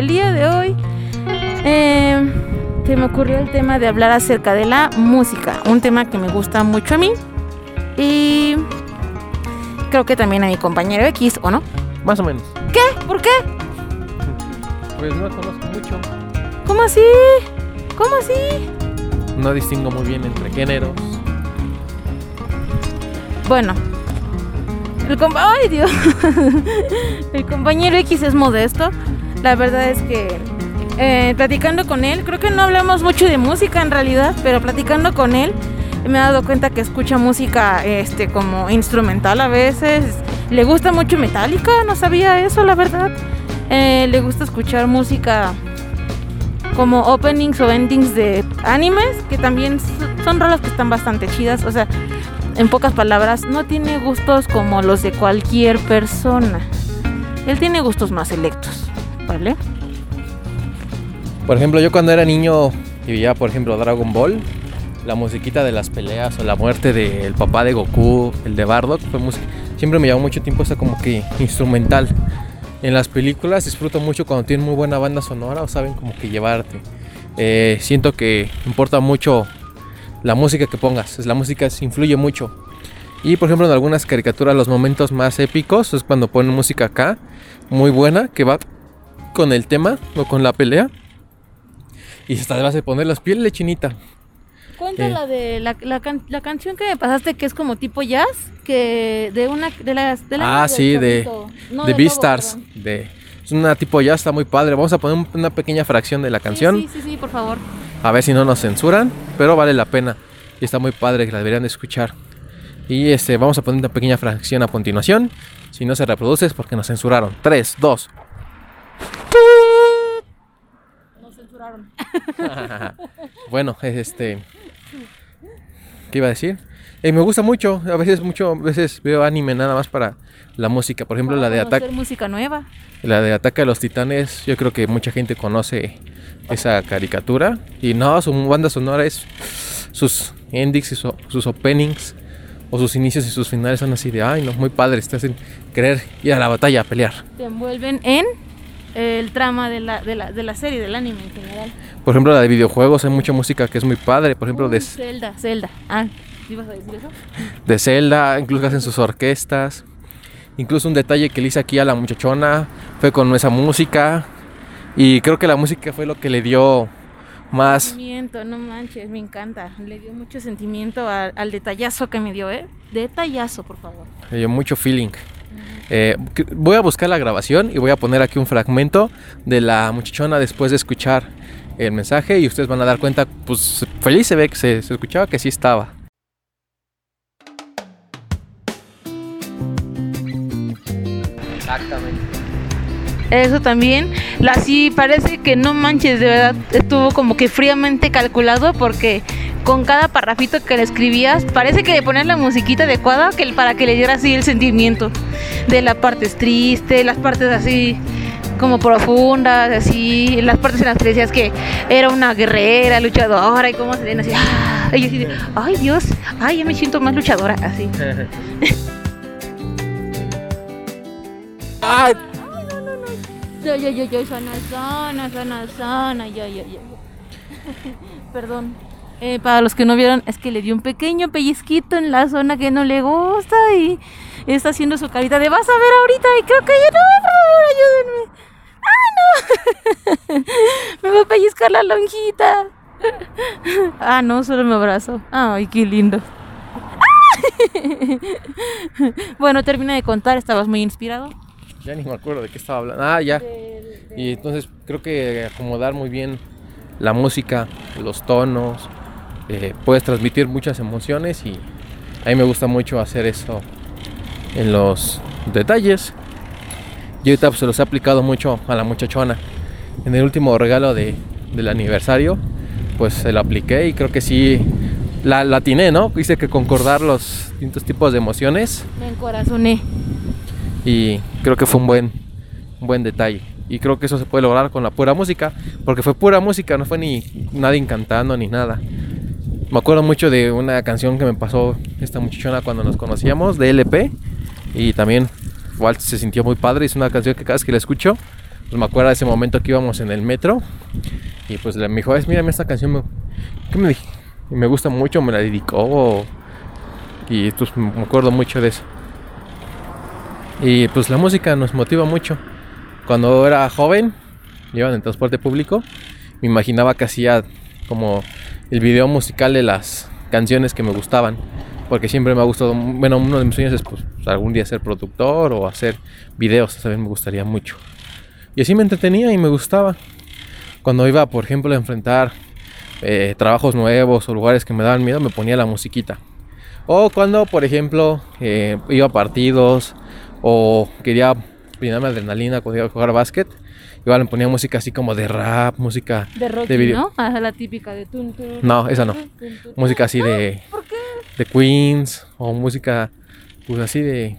el día de hoy eh, se me ocurrió el tema de hablar acerca de la música, un tema que me gusta mucho a mí y creo que también a mi compañero X, ¿o no? Más o menos. ¿Qué? ¿Por qué? Pues no conozco mucho. ¿Cómo así? ¿Cómo así? No distingo muy bien entre géneros. Bueno. El ¡Ay, Dios! el compañero X es modesto. La verdad es que eh, platicando con él, creo que no hablamos mucho de música en realidad, pero platicando con él me he dado cuenta que escucha música este como instrumental a veces. Le gusta mucho Metallica, no sabía eso, la verdad. Eh, le gusta escuchar música como openings o endings de animes, que también son rolas que están bastante chidas. O sea, en pocas palabras, no tiene gustos como los de cualquier persona. Él tiene gustos más selectos, ¿vale? Por ejemplo, yo cuando era niño y veía, por ejemplo, Dragon Ball, la musiquita de las peleas o la muerte del papá de Goku, el de Bardock, fue música. Siempre me llamó mucho tiempo esa como que instrumental. En las películas disfruto mucho cuando tienen muy buena banda sonora o saben como que llevarte. Eh, siento que importa mucho la música que pongas. La música influye mucho. Y por ejemplo en algunas caricaturas los momentos más épicos es cuando ponen música acá, muy buena, que va con el tema o con la pelea. Y hasta vas a poner las pieles chinita. Cuenta la de la, la, la, canción que me pasaste que es como tipo jazz, que de una de las de la Ah, sí, de no, de Beastars, de es una tipo jazz está muy padre. Vamos a poner una pequeña fracción de la canción. Sí, sí, sí, por favor. A ver si no nos censuran, pero vale la pena. Y está muy padre que la deberían de escuchar. Y este, vamos a poner una pequeña fracción a continuación. Si no se reproduce es porque nos censuraron. 3, 2. Nos censuraron. bueno, este ¿Qué iba a decir? Eh, me gusta mucho, a veces mucho, a veces veo anime nada más para la música, por ejemplo la de Ataque. música nueva. La de Ataque a los Titanes, yo creo que mucha gente conoce esa caricatura y no, su banda sonora es sus endings y sus openings o sus inicios y sus finales son así de, ay, no, muy padres, te hacen querer ir a la batalla a pelear. Te envuelven en el trama de la, de la, de la serie, del anime en general. Por ejemplo, la de videojuegos, hay mucha música que es muy padre. Por ejemplo, de Zelda, Zelda. Ah, ¿ibas a decir eso? De Zelda, incluso hacen sus orquestas. Incluso un detalle que le hice aquí a la muchachona fue con esa música. Y creo que la música fue lo que le dio más. Sentimiento, no manches, me encanta. Le dio mucho sentimiento al, al detallazo que me dio, ¿eh? Detallazo, por favor. Le dio mucho feeling. Eh, voy a buscar la grabación y voy a poner aquí un fragmento de la muchachona después de escuchar el mensaje y ustedes van a dar cuenta, pues feliz se ve que se, escuchaba que sí estaba. Exactamente. Eso también, así parece que no manches, de verdad estuvo como que fríamente calculado porque con cada parrafito que le escribías, parece que le ponías la musiquita adecuada que, para que le diera así el sentimiento de las partes tristes, las partes así como profundas, así, las partes en las que decías que era una guerrera, luchadora y cómo se ven así, ¡ah! y así ay Dios, ay, ya me siento más luchadora, así. ay, no, no, no. Yo, yo, yo, yo, sana, sana, sana, sana, yo, yo, yo. Perdón. Eh, para los que no vieron, es que le dio un pequeño pellizquito en la zona que no le gusta y está haciendo su carita de vas a ver ahorita y creo que yo no, por favor, ayúdenme. me va a pellizcar la lonjita. Ah, no, solo me abrazo. Ay, qué lindo. bueno, termina de contar, estabas muy inspirado. Ya ni me acuerdo de qué estaba hablando. Ah, ya. Y entonces creo que acomodar muy bien la música, los tonos, eh, puedes transmitir muchas emociones y a mí me gusta mucho hacer eso en los detalles. Y ahorita pues, se los he aplicado mucho a la muchachona. En el último regalo de, del aniversario, pues se lo apliqué y creo que sí la, la atiné, ¿no? Hice que concordar los distintos tipos de emociones. Me encorazoné. Y creo que fue un buen, un buen detalle. Y creo que eso se puede lograr con la pura música, porque fue pura música, no fue ni nadie cantando ni nada. Me acuerdo mucho de una canción que me pasó esta muchachona cuando nos conocíamos, de LP, y también igual se sintió muy padre. Es una canción que cada vez que la escucho pues me acuerdo de ese momento que íbamos en el metro y pues me dijo, es, mírame esta canción, me, ¿qué me? Me gusta mucho, me la dedicó y pues me acuerdo mucho de eso. Y pues la música nos motiva mucho. Cuando era joven, iba en transporte público, me imaginaba que hacía como el video musical de las canciones que me gustaban. Porque siempre me ha gustado, bueno, uno de mis sueños es pues, algún día ser productor o hacer videos, también me gustaría mucho. Y así me entretenía y me gustaba. Cuando iba, por ejemplo, a enfrentar eh, trabajos nuevos o lugares que me daban miedo, me ponía la musiquita. O cuando, por ejemplo, eh, iba a partidos o quería brindarme adrenalina cuando iba a jugar básquet, igual me ponía música así como de rap, música de rock, ¿no? Ah, la típica de tun, No, esa no. música así de ¿Por qué? De Queens o música pues así de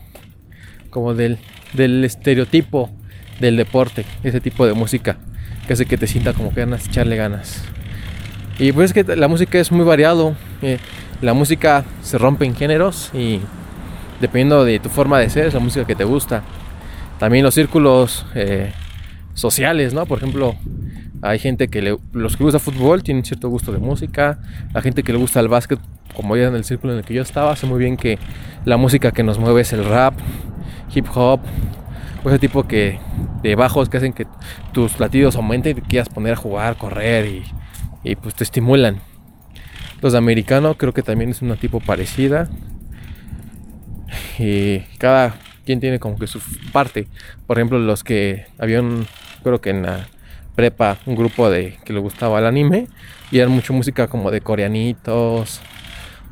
como del del estereotipo del deporte, ese tipo de música que hace que te sienta como que ganas echarle ganas. Y pues es que la música es muy variado. Eh, la música se rompe en géneros y dependiendo de tu forma de ser, es la música que te gusta. También los círculos eh, sociales, ¿no? Por ejemplo, hay gente que le, los que gusta fútbol tienen cierto gusto de música, la gente que le gusta el básquet, como ya en el círculo en el que yo estaba, sé muy bien que la música que nos mueve es el rap, hip hop, ese tipo que, de bajos que hacen que tus latidos aumenten y te quieras poner a jugar, correr y, y pues te estimulan. Los de americano creo que también es una tipo parecida. Y cada quien tiene como que su parte. Por ejemplo, los que habían, creo que en la prepa, un grupo de que le gustaba el anime y eran mucho música como de coreanitos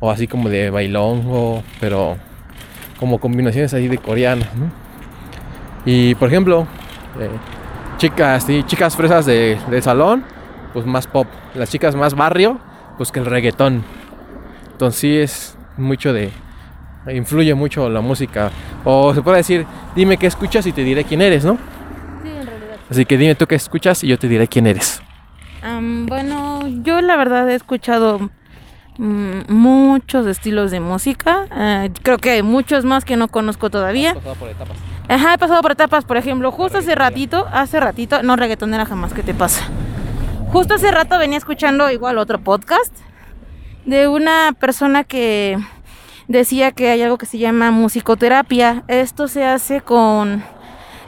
o así como de bailongo, pero como combinaciones ahí de coreanos, Y por ejemplo, eh, chicas, y chicas fresas de, de salón, pues más pop. Las chicas más barrio, pues que el reggaetón. Entonces sí es mucho de... Influye mucho la música. O se puede decir, dime qué escuchas y te diré quién eres, ¿no? Así que dime tú qué escuchas y yo te diré quién eres. bueno, yo la verdad he escuchado mm, muchos estilos de música. Eh, creo que hay muchos más que no conozco todavía. Has pasado por etapas. Ajá, he pasado por etapas. Por ejemplo, justo hace ratito, hace ratito, no reggaetonera jamás, ¿qué te pasa? Justo hace rato venía escuchando igual otro podcast de una persona que decía que hay algo que se llama musicoterapia. Esto se hace con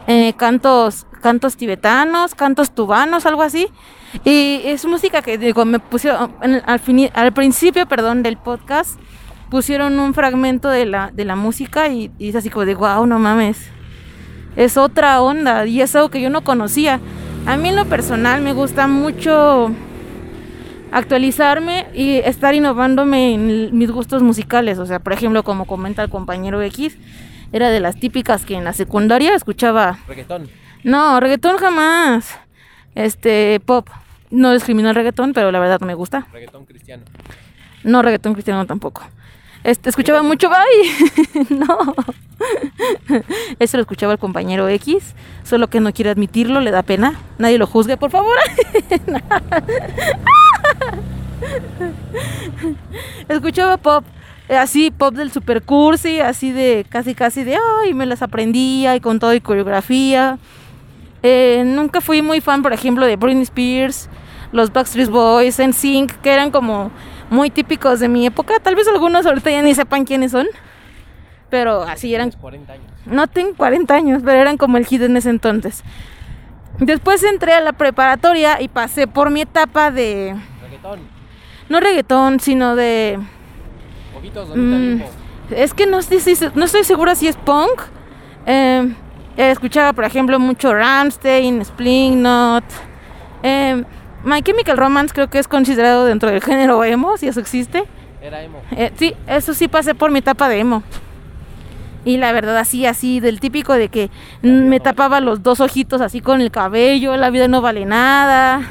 eh, cantos, cantos tibetanos, cantos tubanos, algo así. Y es música que digo, me pusieron al, al principio, perdón, del podcast pusieron un fragmento de la, de la música y, y es así como de wow, no mames. Es otra onda y es algo que yo no conocía. A mí en lo personal me gusta mucho actualizarme y estar innovándome en mis gustos musicales. O sea, por ejemplo, como comenta el compañero X, era de las típicas que en la secundaria escuchaba. Reggaetón. No, reggaetón jamás. Este, pop. No discrimino el reggaetón, pero la verdad me gusta. Reggaetón cristiano. No, reggaetón cristiano tampoco. Este, escuchaba mucho bye. no. Eso lo escuchaba el compañero X, solo que no quiere admitirlo, le da pena. Nadie lo juzgue, por favor. escuchaba pop, eh, así pop del super cursi, así de casi casi de, ay, me las aprendía y con todo y coreografía. Eh, nunca fui muy fan, por ejemplo, de Britney Spears, los Backstreet Boys, NSYNC, que eran como muy típicos de mi época. Tal vez algunos ahorita ya ni sepan quiénes son. Pero así eran. 40 años. No tengo 40 años, pero eran como el hit en ese entonces. Después entré a la preparatoria y pasé por mi etapa de. Reggaetón. No reggaetón, sino de. Poquitos, Mm, es que no estoy, no estoy segura si es punk. Eh, escuchaba, por ejemplo, mucho Ramstein, Slipknot. Eh, My Chemical Romance creo que es considerado dentro del género emo, si eso existe. Era emo. Eh, sí, eso sí pasé por mi etapa de emo. Y la verdad así, así, del típico de que me tapaba los dos ojitos así con el cabello, la vida no vale nada.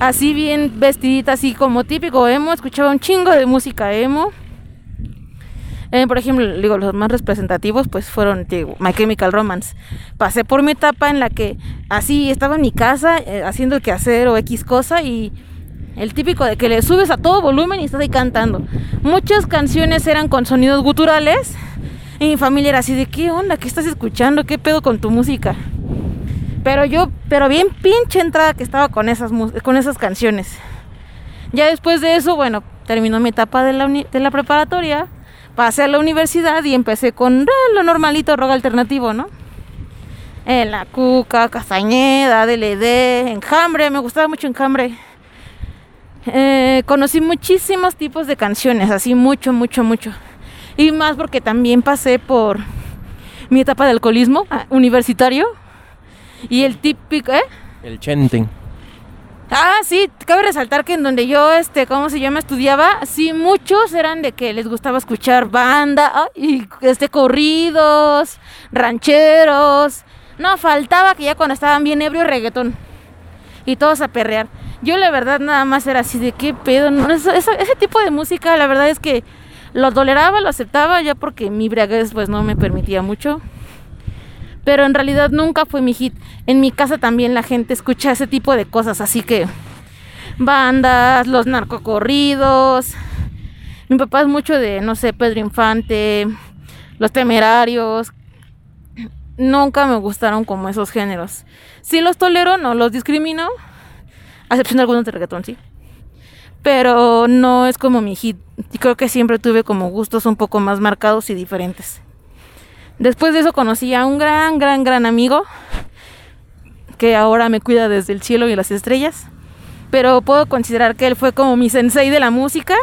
Así bien vestidita, así como típico emo, escuchaba un chingo de música emo. Eh, por ejemplo, digo, los más representativos pues fueron digo, My Chemical Romance. Pasé por mi etapa en la que así estaba en mi casa eh, haciendo el quehacer o X cosa y el típico de que le subes a todo volumen y estás ahí cantando. Muchas canciones eran con sonidos guturales y mi familia era así de, ¿qué onda? ¿Qué estás escuchando? ¿Qué pedo con tu música? Pero yo, pero bien pinche entrada que estaba con esas, con esas canciones. Ya después de eso, bueno, terminó mi etapa de la, de la preparatoria, pasé a la universidad y empecé con eh, lo normalito, rock alternativo, ¿no? En la Cuca, Castañeda, DLD, Enjambre, me gustaba mucho Enjambre. Eh, conocí muchísimos tipos de canciones, así mucho, mucho, mucho. Y más porque también pasé por mi etapa de alcoholismo ah, universitario. Y el típico, ¿eh? El chenten. Ah, sí, cabe resaltar que en donde yo, este, ¿cómo se llama? Estudiaba, sí, muchos eran de que les gustaba escuchar banda, y este, corridos, rancheros. No, faltaba que ya cuando estaban bien ebrio reggaetón. Y todos a perrear. Yo la verdad nada más era así de qué pedo. ese tipo de música la verdad es que lo toleraba, lo aceptaba ya porque mi briaguez pues no me permitía mucho. Pero en realidad nunca fue mi hit. En mi casa también la gente escucha ese tipo de cosas, así que bandas, los narcocorridos. Mi papá es mucho de, no sé, Pedro Infante, los temerarios. Nunca me gustaron como esos géneros. Si los tolero, no los discrimino a de algunos de reggaetón, sí. Pero no es como mi hit. Y creo que siempre tuve como gustos un poco más marcados y diferentes. Después de eso conocí a un gran, gran, gran amigo que ahora me cuida desde el cielo y las estrellas. Pero puedo considerar que él fue como mi sensei de la música.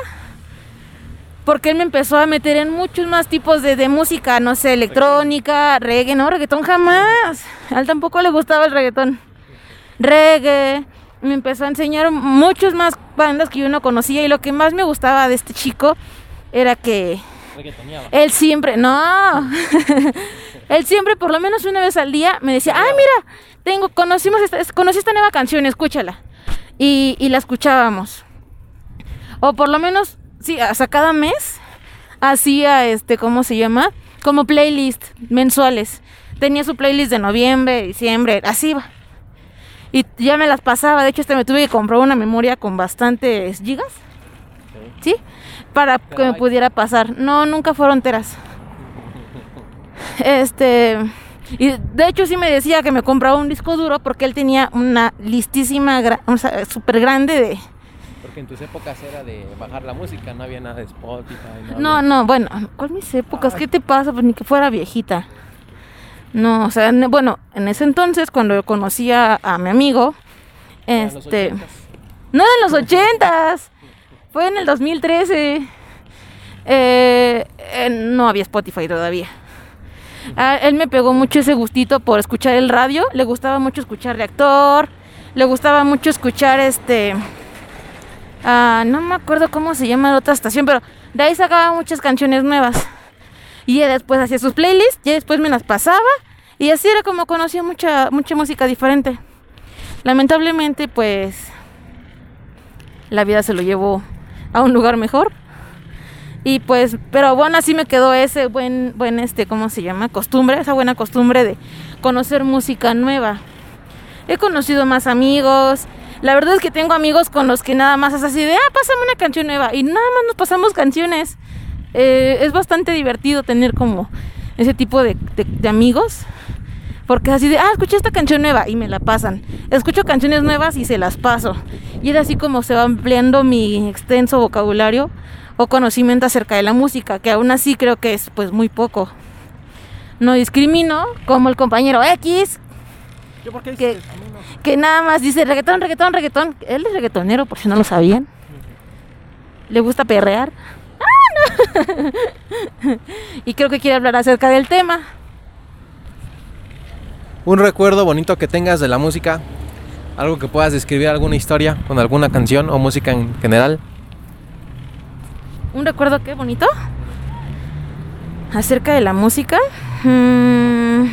Porque él me empezó a meter en muchos más tipos de, música, no sé, electrónica, reggae, no, reggaetón jamás. A él tampoco le gustaba el reggaetón. Reggae, me empezó a enseñar muchas más bandas que yo no conocía y lo que más me gustaba de este chico era que él siempre, no, él siempre por lo menos una vez al día me decía, ay mira, tengo, conocimos esta, conocí esta nueva canción, escúchala. Y, y la escuchábamos. O por lo menos, sí, hasta cada mes hacía este, ¿cómo se llama? Como playlist mensuales. Tenía su playlist de noviembre, diciembre, así va y ya me las pasaba. De hecho, este me tuve que comprar una memoria con bastantes gigas. ¿Sí? Para que me pudiera pasar. No, nunca fueron enteras. Este. Y de hecho sí me decía que me compraba un disco duro porque él tenía una listísima, o sea, súper grande de... Porque en tus épocas era de bajar la música, no había nada de Spotify. No, no, bueno, ¿cuál mis épocas? ¿Qué te pasa? Pues ni que fuera viejita. No, o sea, bueno, en ese entonces cuando conocí a, mi amigo, este... No en los ochentas, fue en el 2013. Eh, eh, no había Spotify todavía. él me pegó mucho ese gustito por escuchar el radio. Le gustaba mucho escuchar Reactor. Le gustaba mucho escuchar este. Ah, no me acuerdo cómo se llama la otra estación, pero de ahí sacaba muchas canciones nuevas. Y después hacía sus playlists, y después me las pasaba. Y así era como conocía mucha, mucha música diferente. Lamentablemente, pues, la vida se lo llevó a un lugar mejor. Y pues, pero bueno, así me quedó ese buen, buen, este, ¿cómo se llama? Costumbre, esa buena costumbre de conocer música nueva. He conocido más amigos. La verdad es que tengo amigos con los que nada más es así de, ah, pásame una canción nueva. Y nada más nos pasamos canciones. Eh, es bastante divertido tener como ese tipo de, amigos. Porque así de, ah, escuché esta canción nueva y me la pasan. Escucho canciones nuevas y se las paso. Y es así como se va ampliando mi extenso vocabulario o conocimiento acerca de la música, que aún así creo que es pues muy poco. No discrimino, como el compañero X, que, que nada más dice reggaetón, reggaetón, reggaetón. Él es reggaetonero, por si no lo sabían. Le gusta perrear. y creo que quiere hablar acerca del tema. Un recuerdo bonito que tengas de la música, algo que puedas describir alguna historia con alguna canción o música en general. ¿Un recuerdo qué bonito? Acerca de la música. Mm.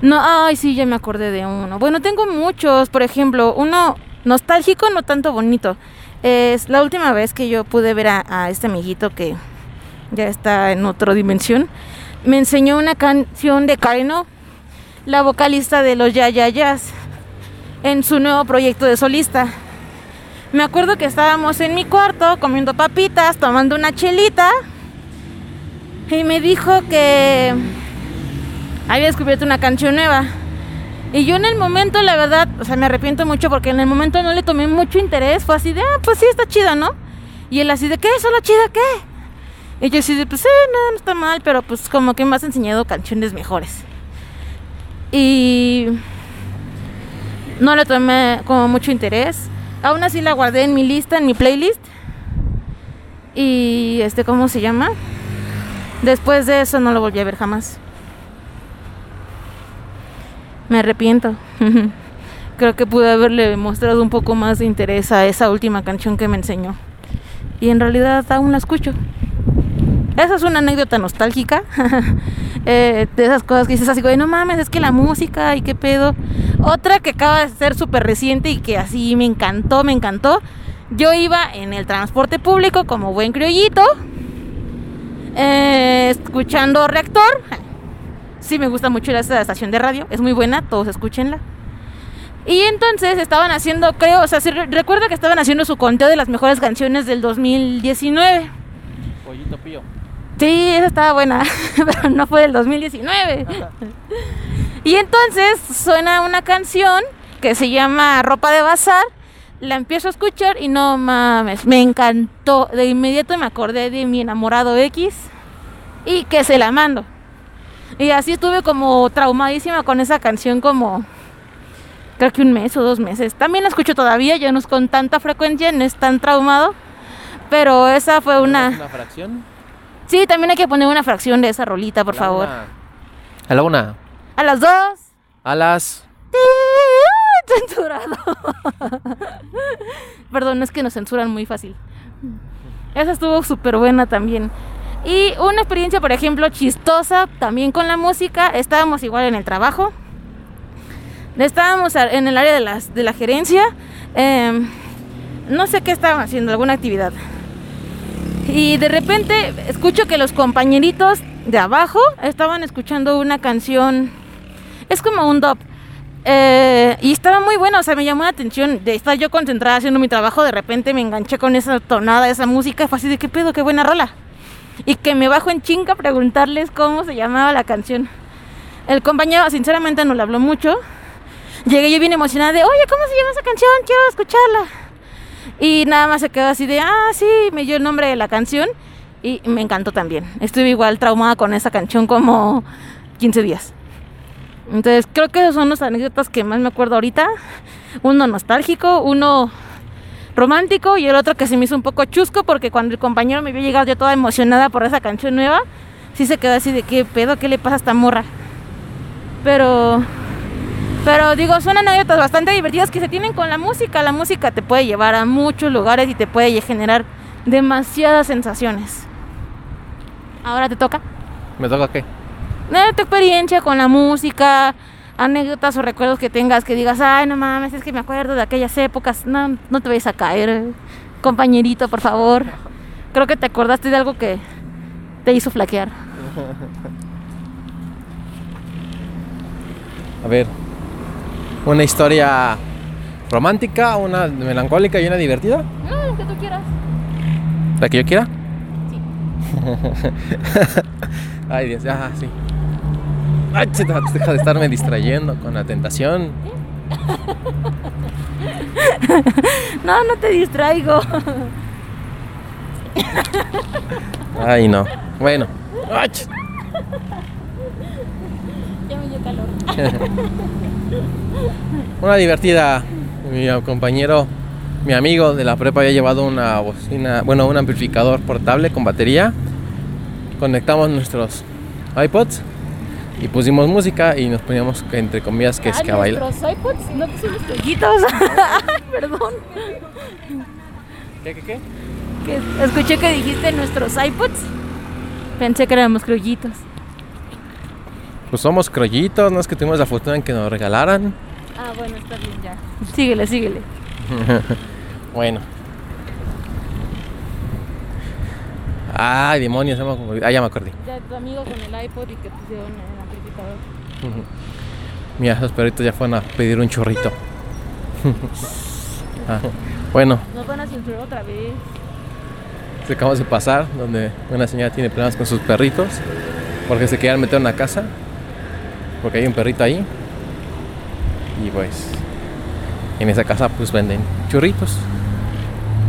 No, ay, sí, ya me acordé de uno. Bueno, tengo muchos, por ejemplo, uno nostálgico, no tanto bonito. Es la última vez que yo pude ver a, este amiguito que ya está en otra dimensión. Me enseñó una canción de Kareno, la vocalista de los Ya Ya en su nuevo proyecto de solista. Me acuerdo que estábamos en mi cuarto comiendo papitas, tomando una chelita. Y me dijo que había descubierto una canción nueva. Y yo en el momento, la verdad, o sea, me arrepiento mucho porque en el momento no le tomé mucho interés. Fue así de, ah, pues sí, está chida, ¿no? Y él así de, ¿qué? ¿Solo chida qué? Y yo así de, pues sí, no, no está mal, pero pues como que me has enseñado canciones mejores. Y no le tomé como mucho interés. Aún así la guardé en mi lista, en mi playlist. Y este, ¿cómo se llama? Después de eso no lo volví a ver jamás. Me arrepiento. Creo que pude haberle mostrado un poco más de interés a esa última canción que me enseñó. Y en realidad aún la escucho. Esa es una anécdota nostálgica. Eh, de esas cosas que dices así, güey, no mames, es que la música y qué pedo. Otra que acaba de ser súper reciente y que así me encantó, me encantó. Yo iba en el transporte público como buen criollito, eh, escuchando Reactor. Sí, me gusta mucho esa estación de radio, es muy buena, todos escúchenla. Y entonces estaban haciendo, creo, o sea, recuerda que estaban haciendo su conteo de las mejores canciones del 2019. Pollito pío. Sí, esa estaba buena, pero no fue del 2019. y entonces suena una canción que se llama Ropa de Bazar. La empiezo a escuchar y no mames, me encantó. De inmediato me acordé de mi enamorado X y que se la mando. Y así estuve como traumadísima con esa canción como creo que un mes o dos meses. También la escucho todavía, ya no es con tanta frecuencia, no es tan traumado. Pero esa fue una... ¿Una fracción? Sí, también hay que poner una fracción de esa rolita, por favor. A la una. A las dos. A las. Censurado. Perdón, es que nos censuran muy fácil. Esa estuvo súper buena también. Y una experiencia, por ejemplo, chistosa también con la música. Estábamos igual en el trabajo. Estábamos en el área de, las, de la gerencia. Em, no sé qué estaban haciendo, alguna actividad. Y de repente escucho que los compañeritos de abajo estaban escuchando una canción. Es como un dub. Eh, y estaba muy bueno, o sea, me llamó la atención de estar yo concentrada haciendo mi trabajo. De repente me enganché con esa tonada, esa música. Fue así de qué pedo, qué buena rola. Y que me bajo en chinga preguntarles cómo se llamaba la canción. El compañero, sinceramente, no le habló mucho. Llegué yo bien emocionada de, oye, ¿cómo se llama esa canción? Quiero escucharla. Y nada más se quedó así de, ah, sí, me dio el nombre de la canción y me encantó también. Estuve igual traumada con esa canción como 15 días. Entonces creo que esos son los anécdotas que más me acuerdo ahorita. Uno nostálgico, uno romántico y el otro que se me hizo un poco chusco porque cuando el compañero me vio llegar yo toda emocionada por esa canción nueva, sí se quedó así de qué pedo, qué le pasa a esta morra. Pero pero digo, son anécdotas bastante divertidas que se tienen con la música. La música te puede llevar a muchos lugares y te puede generar demasiadas sensaciones. Ahora te toca. ¿Me toca qué? Eh, tu experiencia con la música, anécdotas o recuerdos que tengas que digas, ay, no mames, es que me acuerdo de aquellas épocas. No, no te vayas a caer, compañerito, por favor. Creo que te acordaste de algo que te hizo flaquear. A ver, una historia romántica, una melancólica y una divertida. No, que tú quieras. ¿La que yo quiera? Sí. Ay, Dios, ah, sí. Ay, deja de estarme distrayendo con la tentación. no, no te distraigo. Ay, no. Bueno. Ya me dio calor. Una divertida. Mi compañero, mi amigo de la prepa había llevado una bocina, bueno, un amplificador portable con batería. Conectamos nuestros iPods y pusimos música y nos poníamos entre comillas que es que a bailar. ¿Nuestros iPods? ¿No son los crollitos? Perdón. ¿Qué, qué, qué? Que escuché que dijiste nuestros iPods. Pensé que éramos crollitos. Pues somos crollitos, no es que tuvimos la fortuna en que nos regalaran. Ah, bueno, está bien ya. Síguele, síguele. bueno. Ay, demonios, ya me, ah, ya me acordé. Ya tu amigo con el iPod y que pusieron el amplificador. Mira, esos perritos ya fueron a pedir un chorrito. ah, bueno. Nos van a censurar otra vez. Se acabamos de pasar, donde una señora tiene problemas con sus perritos porque se querían meter en la casa porque hay un perrito ahí. Y pues en esa casa pues venden churritos.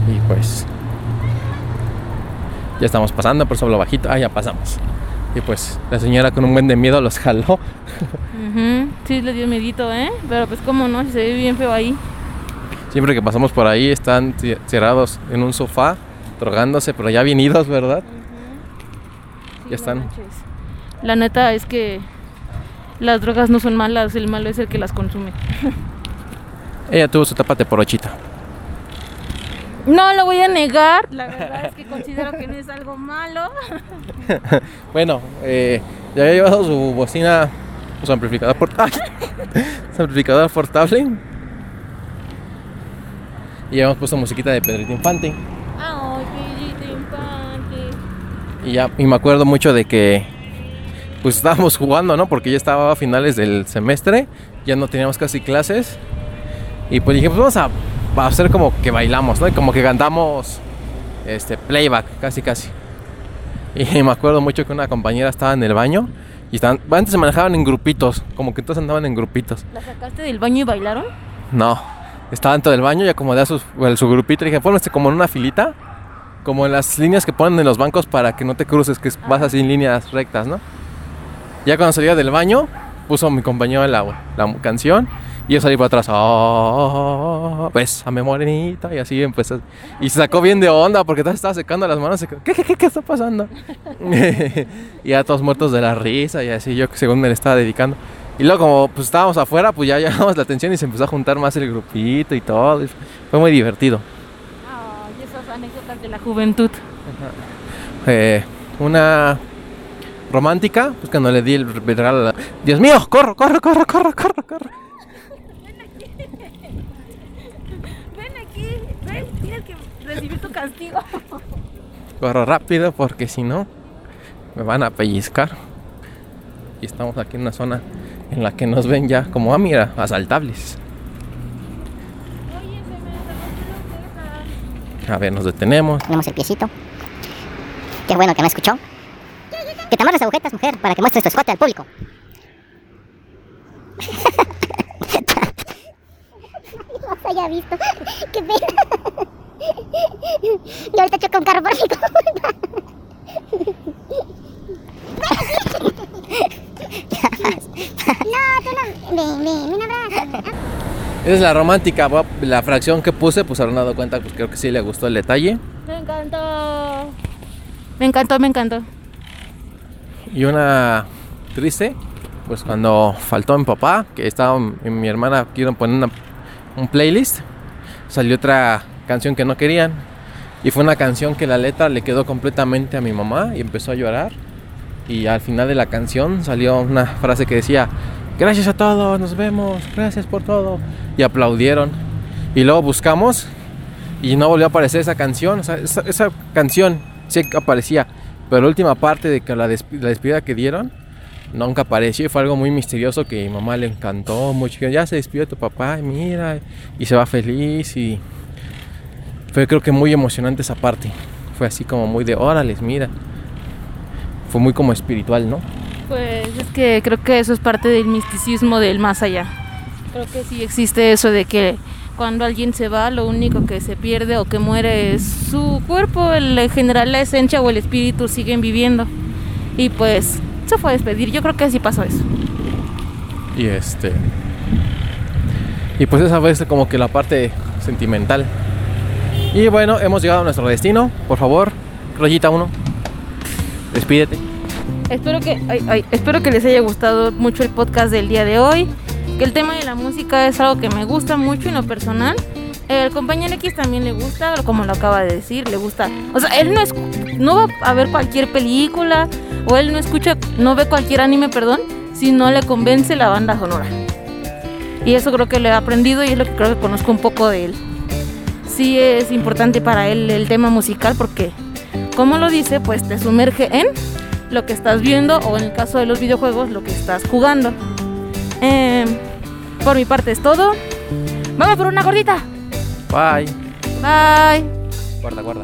Y pues ya estamos pasando, por eso hablo bajito. Ah, ya pasamos. Y pues la señora con un buen de miedo los jaló. Ujú, Sí, le dio miedito, ¿eh? Pero pues cómo no, si se ve bien feo ahí. Siempre que pasamos por ahí están cerrados en un sofá, drogándose, pero ya venidos, ¿verdad? Ya están. manches. La neta es que las drogas no son malas, el malo es el que las consume. Ella tuvo su tapa de porochita. No lo voy a negar, la verdad es que considero que no es algo malo. Bueno, eh, ya había llevado su bocina, su amplificador portable. su amplificador portable. Y habíamos puesto musiquita de Pedrito Infante. Ay, Pedrito Infante. Y ya, y me acuerdo mucho de que pues estábamos jugando, ¿no? Porque ya estaba a finales del semestre, ya no teníamos casi clases. Y pues dije, pues vamos a, a hacer como que bailamos, ¿no? Y como que cantamos este playback, casi casi. Y me acuerdo mucho que una compañera estaba en el baño y estaban, antes se manejaban en grupitos, como que todos andaban en grupitos. ¿La sacaste del baño y bailaron? No, estaba dentro del baño y acomodé a su grupito. Y dije, pónganse como en una filita, como en las líneas que ponen en los bancos para que no te cruces, que es- vas así en líneas rectas, ¿no? Ya cuando salía del baño, puso mi compañero la, la canción y yo salí por atrás. Oh, bésame morenita. Y así empezó. Y se sacó bien de onda porque todos estaba secando las manos. ¿Qué, qué, qué, qué está pasando? y ya todos muertos de la risa y así yo según me le estaba dedicando. Y luego como pues estábamos afuera, pues ya llamamos la atención y se empezó a juntar más el grupito y todo. y fue muy divertido. Ay, esas anécdotas de la juventud. Eh, una romántica, pues cuando le di el regalo a la- Dios mío, corro, corro, corro, corro, corro, corro. Ven aquí, ven, tienes que recibir tu castigo. Corro rápido porque si no me van a pellizcar. Y estamos aquí en una zona en la que nos ven ya como, ah, mira, asaltables. Me A ver, nos detenemos. Ponemos el piecito. Qué bueno que no escuchó. Que te amarres agujetas, mujer, para que muestres tu escote al público. No se haya visto. Qué pena. Y ahorita choca un carro por mi culpa. No, tú no. Ven, ven, un abrazo. Esa es la romántica, la fracción que puse, pues habrán dado cuenta, pues creo que sí le gustó el detalle. Me encantó. Me encantó, me encantó. Y una triste, pues cuando faltó mi papá, que estaba mi hermana quieren poner una- un playlist, salió otra canción que no querían. Y fue una canción que la letra le quedó completamente a mi mamá y empezó a llorar. Y al final de la canción salió una frase que decía, gracias a todos, nos vemos, gracias por todo. Y aplaudieron. Y luego buscamos y no volvió a aparecer esa canción. O sea, esa, esa canción sí aparecía, pero la última parte de que la, desp- la despedida que dieron nunca apareció y fue algo muy misterioso que mi mamá le encantó mucho. Ya se despidió tu papá, mira, y se va feliz y fue creo que muy emocionante esa parte. Fue así como muy de órales, mira. Fue muy como espiritual, ¿no? Pues es que creo que eso es parte del misticismo del más allá. Creo que sí existe eso de que cuando alguien se va, lo único que se pierde o que muere es su cuerpo, el, en general la esencia o el espíritu siguen viviendo. Y pues se fue a despedir. Yo creo que sí pasó eso. Y este. Y pues esa fue como que la parte sentimental. Y bueno, hemos llegado a nuestro destino. Por favor, Rollita 1. Despídete. Espero que, ay, ay, espero que les haya gustado mucho el podcast del día de hoy. El tema de la música es algo que me gusta mucho en lo personal. El compañero X también le gusta, como lo acaba de decir, le gusta. O sea, él no, es, no va a ver cualquier película o él no escucha, no ve cualquier anime, perdón, si no le convence la banda sonora. Y eso creo que le he aprendido y es lo que creo que conozco un poco de él. Sí es importante para él el tema musical porque, como lo dice, pues te sumerge en lo que estás viendo o en el caso de los videojuegos lo que estás jugando. Eh, por mi parte es todo. Vamos por una gordita. Bye. Bye. Guarda, guarda.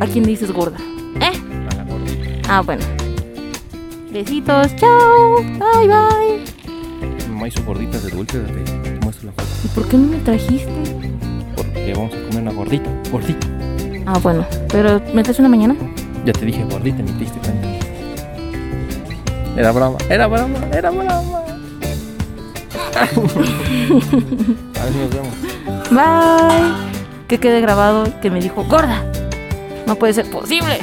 ¿A quién dices gorda? ¿Eh? A la gordita. Ah, bueno. Besitos. Chao. Bye, bye. No hay sus gorditas de dulce. Te muestro la foto. ¿Y por qué no me trajiste? Porque vamos a comer una gordita. Gordita. Ah, bueno. ¿Pero me traes una mañana? Ya te dije gordita, ni te diste cuenta. Era broma. Era broma. Era broma. Ahí nos vemos. Bye. Que quede grabado que me dijo gorda. No puede ser posible.